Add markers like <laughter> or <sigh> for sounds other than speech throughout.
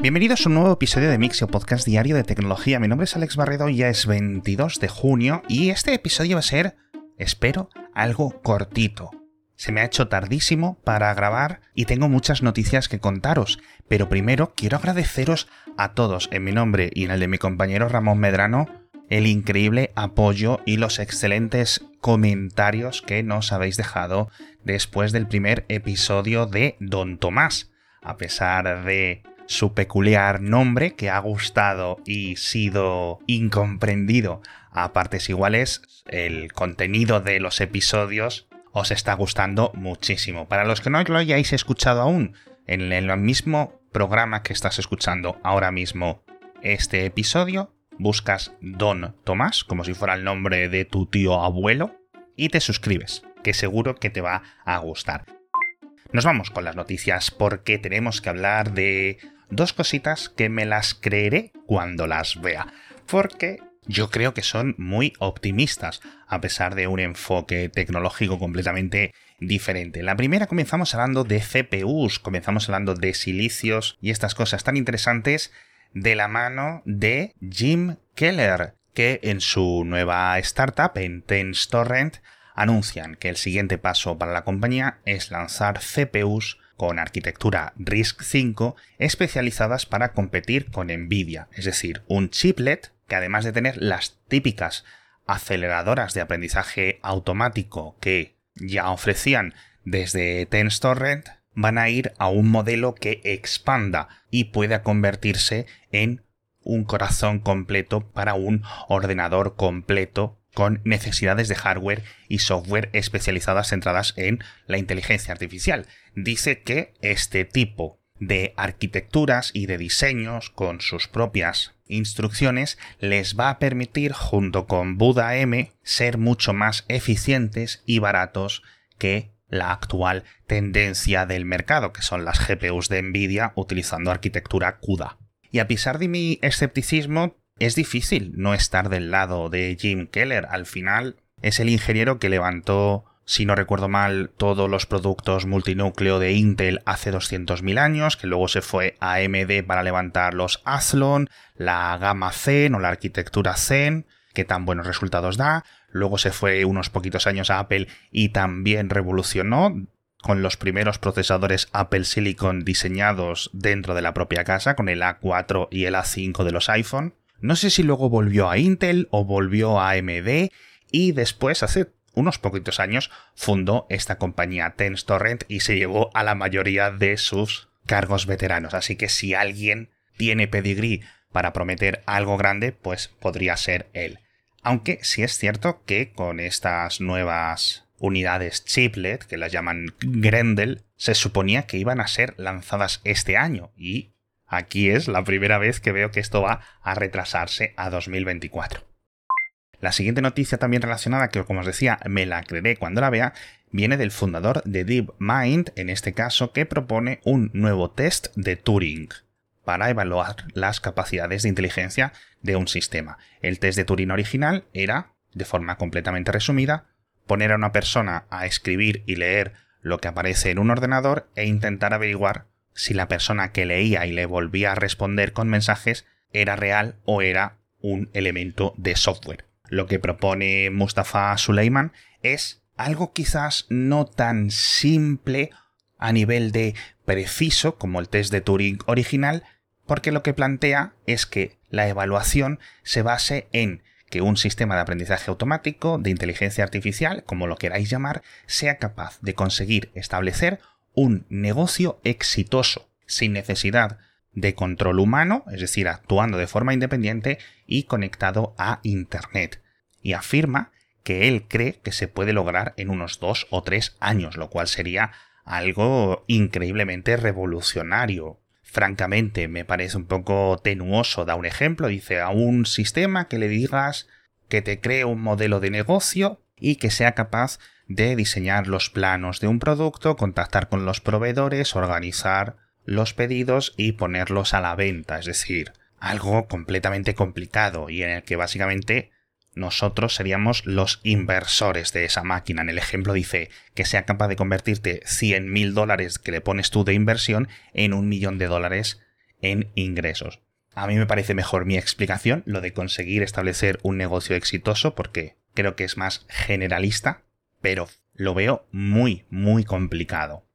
Bienvenidos a un nuevo episodio de Mixio Podcast Diario de Tecnología. Mi nombre es Alex Barredo, ya es 22 de junio y este episodio va a ser, espero, algo cortito. Se me ha hecho tardísimo para grabar y tengo muchas noticias que contaros, pero primero quiero agradeceros a todos en mi nombre y en el de mi compañero Ramón Medrano el increíble apoyo y los excelentes comentarios que nos habéis dejado después del primer episodio de Don Tomás. A pesar de su peculiar nombre que ha gustado y sido incomprendido a partes iguales, el contenido de los episodios os está gustando muchísimo. Para los que no lo hayáis escuchado aún, en el mismo programa que estás escuchando ahora mismo este episodio, buscas Don Tomás, como si fuera el nombre de tu tío abuelo, y te suscribes, que seguro que te va a gustar. Nos vamos con las noticias porque tenemos que hablar de dos cositas que me las creeré cuando las vea. Porque yo creo que son muy optimistas, a pesar de un enfoque tecnológico completamente diferente. La primera comenzamos hablando de CPUs, comenzamos hablando de silicios y estas cosas tan interesantes de la mano de Jim Keller, que en su nueva startup, en TensTorrent, anuncian que el siguiente paso para la compañía es lanzar CPUs con arquitectura RISC-V especializadas para competir con Nvidia, es decir, un chiplet que además de tener las típicas aceleradoras de aprendizaje automático que ya ofrecían desde TensTorrent, van a ir a un modelo que expanda y pueda convertirse en un corazón completo para un ordenador completo con necesidades de hardware y software especializadas centradas en la inteligencia artificial. Dice que este tipo de arquitecturas y de diseños con sus propias instrucciones les va a permitir junto con Buda M ser mucho más eficientes y baratos que la actual tendencia del mercado, que son las GPUs de Nvidia utilizando arquitectura CUDA. Y a pesar de mi escepticismo, es difícil no estar del lado de Jim Keller. Al final es el ingeniero que levantó, si no recuerdo mal, todos los productos multinúcleo de Intel hace 200.000 años, que luego se fue a AMD para levantar los Athlon, la gama Zen o la arquitectura Zen, que tan buenos resultados da. Luego se fue unos poquitos años a Apple y también revolucionó con los primeros procesadores Apple Silicon diseñados dentro de la propia casa, con el A4 y el A5 de los iPhone. No sé si luego volvió a Intel o volvió a AMD y después, hace unos poquitos años, fundó esta compañía TensTorrent y se llevó a la mayoría de sus cargos veteranos. Así que si alguien tiene pedigrí para prometer algo grande, pues podría ser él. Aunque sí es cierto que con estas nuevas unidades chiplet, que las llaman Grendel, se suponía que iban a ser lanzadas este año y Aquí es la primera vez que veo que esto va a retrasarse a 2024. La siguiente noticia también relacionada, que como os decía, me la creeré cuando la vea, viene del fundador de DeepMind, en este caso, que propone un nuevo test de Turing para evaluar las capacidades de inteligencia de un sistema. El test de Turing original era, de forma completamente resumida, poner a una persona a escribir y leer lo que aparece en un ordenador e intentar averiguar si la persona que leía y le volvía a responder con mensajes era real o era un elemento de software. Lo que propone Mustafa Suleiman es algo quizás no tan simple a nivel de preciso como el test de Turing original, porque lo que plantea es que la evaluación se base en que un sistema de aprendizaje automático, de inteligencia artificial, como lo queráis llamar, sea capaz de conseguir establecer un negocio exitoso, sin necesidad de control humano, es decir, actuando de forma independiente y conectado a Internet. Y afirma que él cree que se puede lograr en unos dos o tres años, lo cual sería algo increíblemente revolucionario. Francamente, me parece un poco tenuoso. Da un ejemplo, dice a un sistema que le digas que te cree un modelo de negocio y que sea capaz de diseñar los planos de un producto, contactar con los proveedores, organizar los pedidos y ponerlos a la venta. Es decir, algo completamente complicado y en el que básicamente nosotros seríamos los inversores de esa máquina. En el ejemplo dice que sea capaz de convertirte 100 mil dólares que le pones tú de inversión en un millón de dólares en ingresos. A mí me parece mejor mi explicación, lo de conseguir establecer un negocio exitoso, porque creo que es más generalista, pero lo veo muy, muy complicado.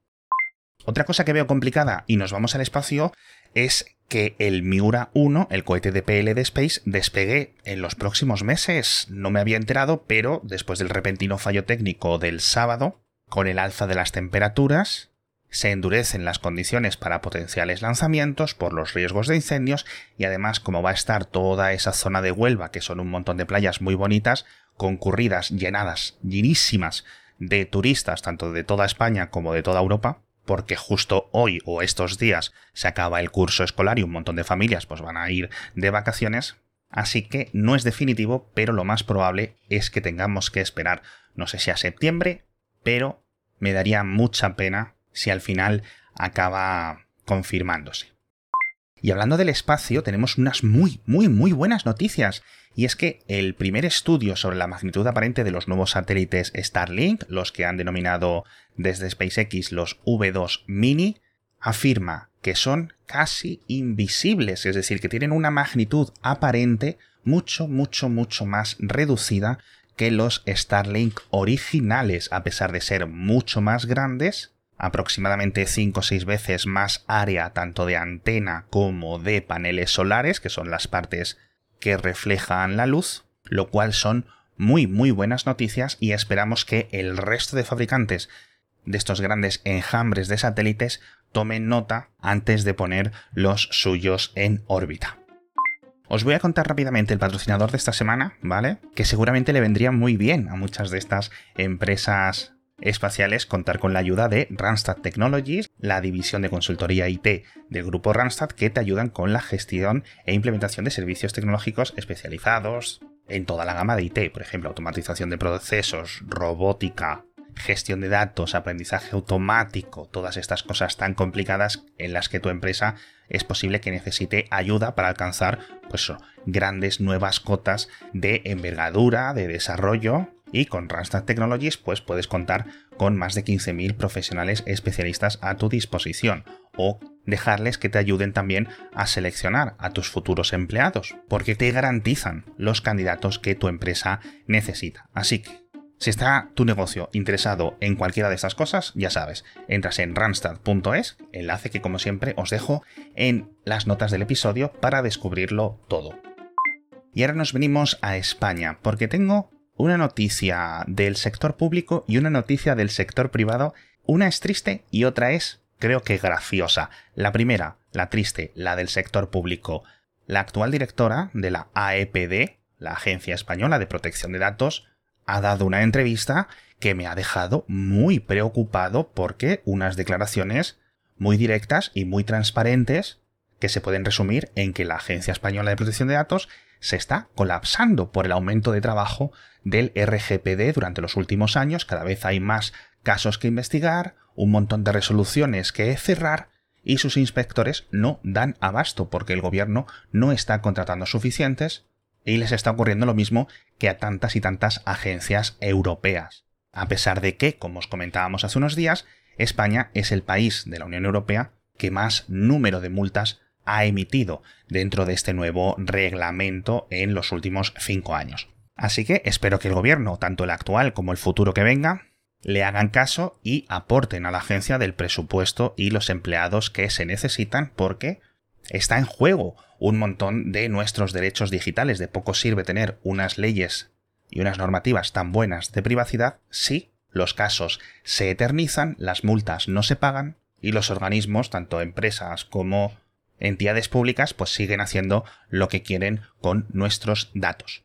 Otra cosa que veo complicada, y nos vamos al espacio, es que el Miura 1, el cohete de PL de Space, despegue en los próximos meses. No me había enterado, pero después del repentino fallo técnico del sábado, con el alza de las temperaturas, se endurecen las condiciones para potenciales lanzamientos por los riesgos de incendios y además como va a estar toda esa zona de Huelva, que son un montón de playas muy bonitas, concurridas, llenadas, llenísimas de turistas, tanto de toda España como de toda Europa, porque justo hoy o estos días se acaba el curso escolar y un montón de familias pues van a ir de vacaciones, así que no es definitivo, pero lo más probable es que tengamos que esperar, no sé si a septiembre, pero me daría mucha pena si al final acaba confirmándose. Y hablando del espacio, tenemos unas muy, muy, muy buenas noticias. Y es que el primer estudio sobre la magnitud aparente de los nuevos satélites Starlink, los que han denominado desde SpaceX los V2 Mini, afirma que son casi invisibles, es decir, que tienen una magnitud aparente mucho, mucho, mucho más reducida que los Starlink originales, a pesar de ser mucho más grandes aproximadamente 5 o 6 veces más área tanto de antena como de paneles solares, que son las partes que reflejan la luz, lo cual son muy muy buenas noticias y esperamos que el resto de fabricantes de estos grandes enjambres de satélites tomen nota antes de poner los suyos en órbita. Os voy a contar rápidamente el patrocinador de esta semana, ¿vale? Que seguramente le vendría muy bien a muchas de estas empresas espaciales contar con la ayuda de Randstad Technologies, la división de consultoría IT del grupo Randstad, que te ayudan con la gestión e implementación de servicios tecnológicos especializados en toda la gama de IT, por ejemplo, automatización de procesos, robótica, gestión de datos, aprendizaje automático, todas estas cosas tan complicadas en las que tu empresa es posible que necesite ayuda para alcanzar pues, grandes nuevas cotas de envergadura, de desarrollo y con Randstad Technologies pues puedes contar con más de 15.000 profesionales especialistas a tu disposición o dejarles que te ayuden también a seleccionar a tus futuros empleados, porque te garantizan los candidatos que tu empresa necesita. Así que, si está tu negocio interesado en cualquiera de estas cosas, ya sabes, entras en randstad.es, enlace que como siempre os dejo en las notas del episodio para descubrirlo todo. Y ahora nos venimos a España, porque tengo una noticia del sector público y una noticia del sector privado. Una es triste y otra es, creo que graciosa. La primera, la triste, la del sector público. La actual directora de la AEPD, la Agencia Española de Protección de Datos, ha dado una entrevista que me ha dejado muy preocupado porque unas declaraciones muy directas y muy transparentes que se pueden resumir en que la Agencia Española de Protección de Datos se está colapsando por el aumento de trabajo del RGPD durante los últimos años. Cada vez hay más casos que investigar, un montón de resoluciones que cerrar y sus inspectores no dan abasto porque el gobierno no está contratando suficientes y les está ocurriendo lo mismo que a tantas y tantas agencias europeas. A pesar de que, como os comentábamos hace unos días, España es el país de la Unión Europea que más número de multas ha emitido dentro de este nuevo reglamento en los últimos cinco años. Así que espero que el gobierno, tanto el actual como el futuro que venga, le hagan caso y aporten a la agencia del presupuesto y los empleados que se necesitan porque está en juego un montón de nuestros derechos digitales. De poco sirve tener unas leyes y unas normativas tan buenas de privacidad si los casos se eternizan, las multas no se pagan y los organismos, tanto empresas como entidades públicas pues siguen haciendo lo que quieren con nuestros datos.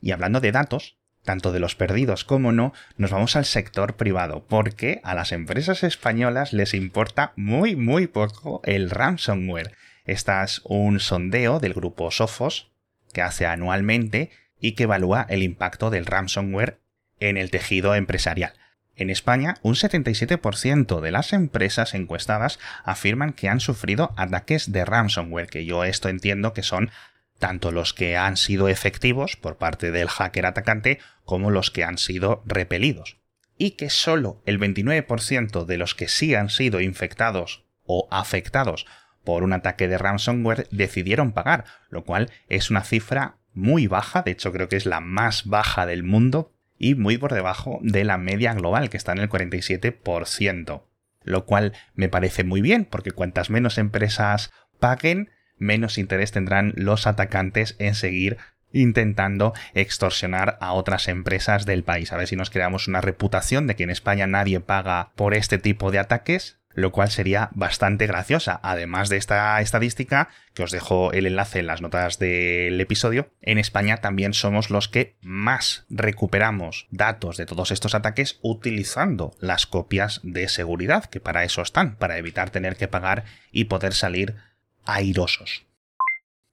Y hablando de datos, tanto de los perdidos como no, nos vamos al sector privado, porque a las empresas españolas les importa muy muy poco el ransomware. Este es un sondeo del grupo Sophos que hace anualmente y que evalúa el impacto del ransomware en el tejido empresarial. En España, un 77% de las empresas encuestadas afirman que han sufrido ataques de ransomware, que yo esto entiendo que son tanto los que han sido efectivos por parte del hacker atacante como los que han sido repelidos. Y que solo el 29% de los que sí han sido infectados o afectados por un ataque de ransomware decidieron pagar, lo cual es una cifra muy baja, de hecho creo que es la más baja del mundo y muy por debajo de la media global, que está en el 47%. Lo cual me parece muy bien, porque cuantas menos empresas paguen, menos interés tendrán los atacantes en seguir intentando extorsionar a otras empresas del país. A ver si nos creamos una reputación de que en España nadie paga por este tipo de ataques lo cual sería bastante graciosa. Además de esta estadística, que os dejo el enlace en las notas del episodio, en España también somos los que más recuperamos datos de todos estos ataques utilizando las copias de seguridad, que para eso están, para evitar tener que pagar y poder salir airosos.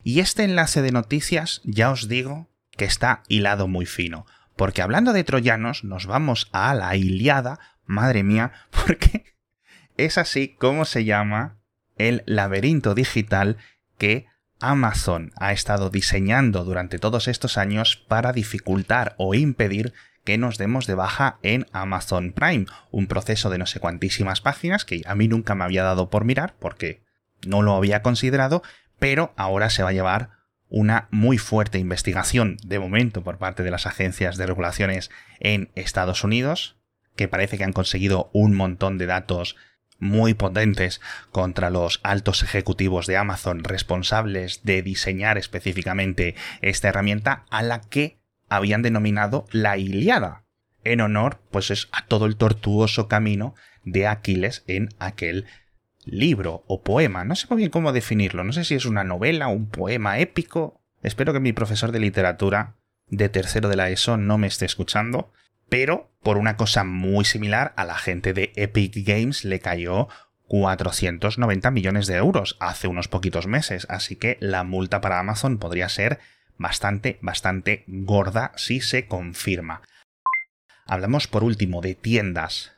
Y este enlace de noticias, ya os digo que está hilado muy fino, porque hablando de troyanos, nos vamos a la Iliada, madre mía, <laughs> porque es así como se llama el laberinto digital que Amazon ha estado diseñando durante todos estos años para dificultar o impedir que nos demos de baja en Amazon Prime, un proceso de no sé cuantísimas páginas que a mí nunca me había dado por mirar porque no lo había considerado, pero ahora se va a llevar una muy fuerte investigación de momento por parte de las agencias de regulaciones en Estados Unidos, que parece que han conseguido un montón de datos muy potentes contra los altos ejecutivos de Amazon responsables de diseñar específicamente esta herramienta a la que habían denominado la Iliada, en honor pues es a todo el tortuoso camino de Aquiles en aquel libro o poema, no sé muy bien cómo definirlo, no sé si es una novela, un poema épico. Espero que mi profesor de literatura de tercero de la ESO no me esté escuchando, pero por una cosa muy similar a la gente de Epic Games le cayó 490 millones de euros hace unos poquitos meses, así que la multa para Amazon podría ser bastante, bastante gorda si se confirma. Hablamos por último de tiendas.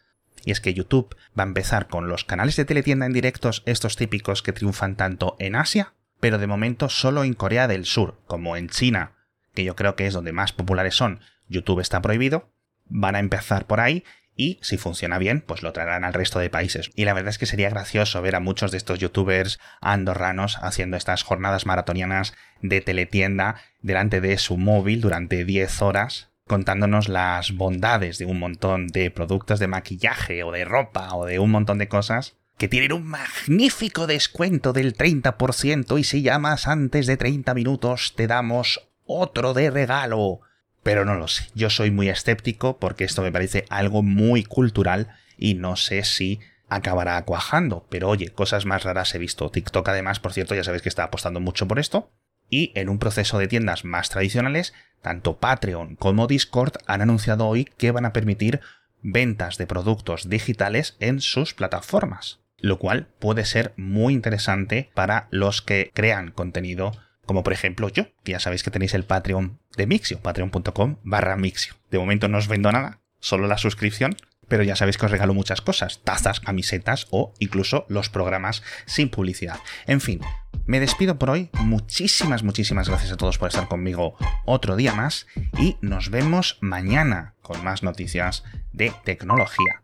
Y es que YouTube va a empezar con los canales de teletienda en directos, estos típicos que triunfan tanto en Asia, pero de momento solo en Corea del Sur, como en China, que yo creo que es donde más populares son, YouTube está prohibido, van a empezar por ahí y si funciona bien, pues lo traerán al resto de países. Y la verdad es que sería gracioso ver a muchos de estos youtubers andorranos haciendo estas jornadas maratonianas de teletienda delante de su móvil durante 10 horas contándonos las bondades de un montón de productos de maquillaje o de ropa o de un montón de cosas que tienen un magnífico descuento del 30% y si llamas antes de 30 minutos te damos otro de regalo. Pero no lo sé, yo soy muy escéptico porque esto me parece algo muy cultural y no sé si acabará cuajando. Pero oye, cosas más raras he visto. TikTok además, por cierto, ya sabéis que está apostando mucho por esto. Y en un proceso de tiendas más tradicionales, tanto Patreon como Discord han anunciado hoy que van a permitir ventas de productos digitales en sus plataformas. Lo cual puede ser muy interesante para los que crean contenido como por ejemplo yo, que ya sabéis que tenéis el Patreon de Mixio, patreon.com barra Mixio. De momento no os vendo nada, solo la suscripción, pero ya sabéis que os regalo muchas cosas, tazas, camisetas o incluso los programas sin publicidad. En fin, me despido por hoy, muchísimas, muchísimas gracias a todos por estar conmigo otro día más y nos vemos mañana con más noticias de tecnología.